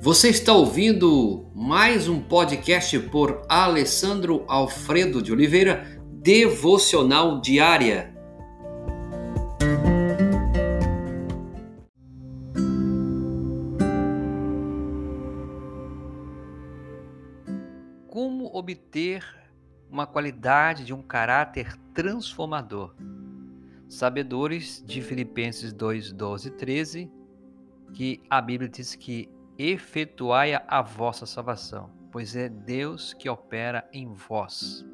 Você está ouvindo mais um podcast por Alessandro Alfredo de Oliveira, Devocional Diária. Como obter uma qualidade de um caráter transformador? Sabedores de Filipenses 2, 12 e 13, que a Bíblia diz que efetuai a vossa salvação, pois é Deus que opera em vós.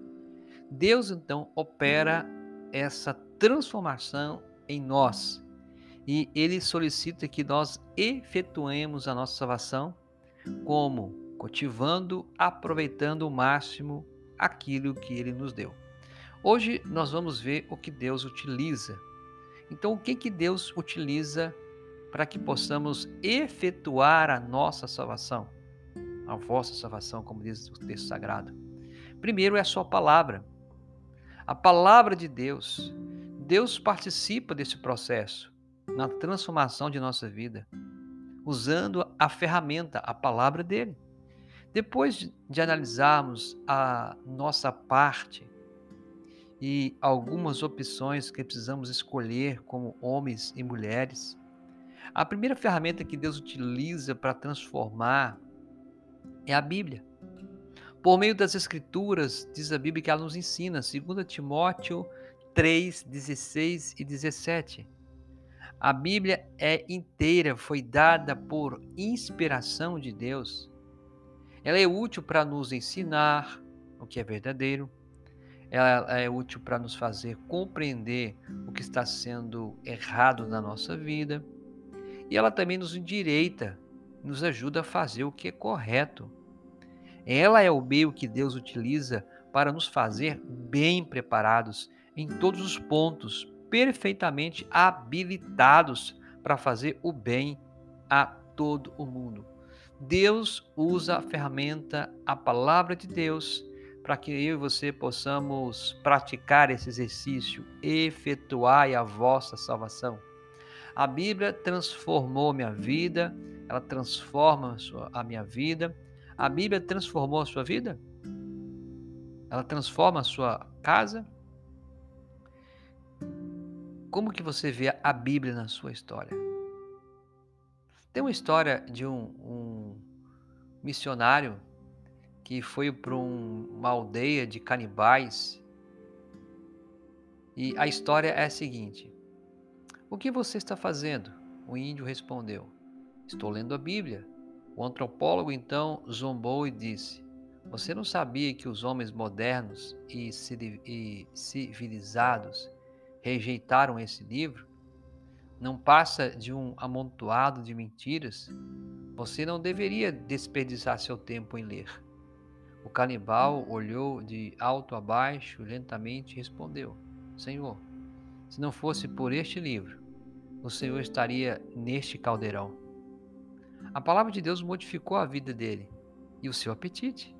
Deus então opera essa transformação em nós e ele solicita que nós efetuemos a nossa salvação como cultivando, aproveitando o máximo aquilo que ele nos deu. Hoje nós vamos ver o que Deus utiliza. Então, o que que Deus utiliza para que possamos efetuar a nossa salvação, a vossa salvação, como diz o texto sagrado. Primeiro é a sua palavra. A palavra de Deus. Deus participa desse processo na transformação de nossa vida, usando a ferramenta, a palavra dele. Depois de analisarmos a nossa parte e algumas opções que precisamos escolher como homens e mulheres, a primeira ferramenta que Deus utiliza para transformar é a Bíblia. Por meio das Escrituras, diz a Bíblia que ela nos ensina, 2 Timóteo 3, 16 e 17. A Bíblia é inteira, foi dada por inspiração de Deus. Ela é útil para nos ensinar o que é verdadeiro. Ela é útil para nos fazer compreender o que está sendo errado na nossa vida e ela também nos endireita, nos ajuda a fazer o que é correto. Ela é o meio que Deus utiliza para nos fazer bem preparados em todos os pontos, perfeitamente habilitados para fazer o bem a todo o mundo. Deus usa a ferramenta, a palavra de Deus, para que eu e você possamos praticar esse exercício, efetuar a vossa salvação. A Bíblia transformou minha vida, ela transforma a minha vida. A Bíblia transformou a sua vida? Ela transforma a sua casa? Como que você vê a Bíblia na sua história? Tem uma história de um, um missionário que foi para um, uma aldeia de canibais. E a história é a seguinte: o que você está fazendo? O índio respondeu: Estou lendo a Bíblia. O antropólogo então zombou e disse: Você não sabia que os homens modernos e civilizados rejeitaram esse livro? Não passa de um amontoado de mentiras? Você não deveria desperdiçar seu tempo em ler. O canibal olhou de alto a baixo lentamente e respondeu: Senhor, se não fosse por este livro, o Senhor estaria neste caldeirão. A palavra de Deus modificou a vida dele e o seu apetite.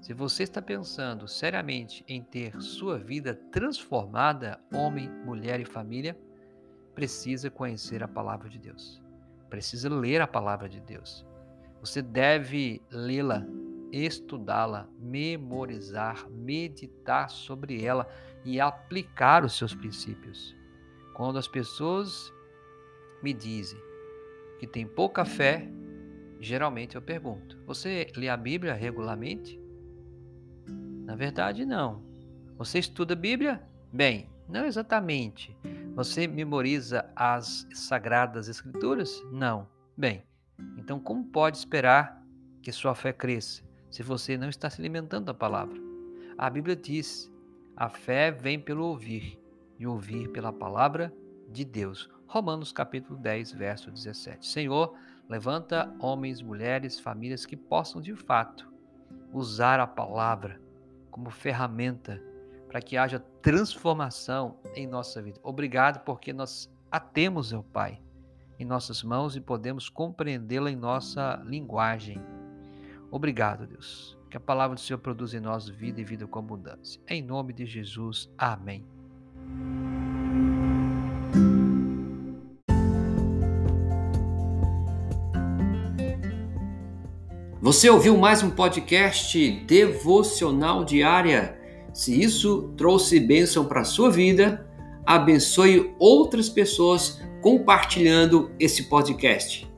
Se você está pensando seriamente em ter sua vida transformada, homem, mulher e família, precisa conhecer a palavra de Deus. Precisa ler a palavra de Deus. Você deve lê-la, estudá-la, memorizar, meditar sobre ela e aplicar os seus princípios. Quando as pessoas me dizem que tem pouca fé, geralmente eu pergunto: você lê a Bíblia regularmente? Na verdade, não. Você estuda a Bíblia? Bem, não exatamente. Você memoriza as sagradas Escrituras? Não. Bem, então como pode esperar que sua fé cresça se você não está se alimentando da palavra? A Bíblia diz: a fé vem pelo ouvir, e ouvir pela palavra de Deus. Romanos capítulo 10, verso 17. Senhor, levanta homens, mulheres, famílias que possam de fato usar a palavra como ferramenta para que haja transformação em nossa vida. Obrigado porque nós a temos, meu Pai, em nossas mãos e podemos compreendê-la em nossa linguagem. Obrigado, Deus. Que a palavra do Senhor produza em nós vida e vida com abundância. Em nome de Jesus. Amém. Você ouviu mais um podcast devocional diária? Se isso trouxe bênção para a sua vida, abençoe outras pessoas compartilhando esse podcast.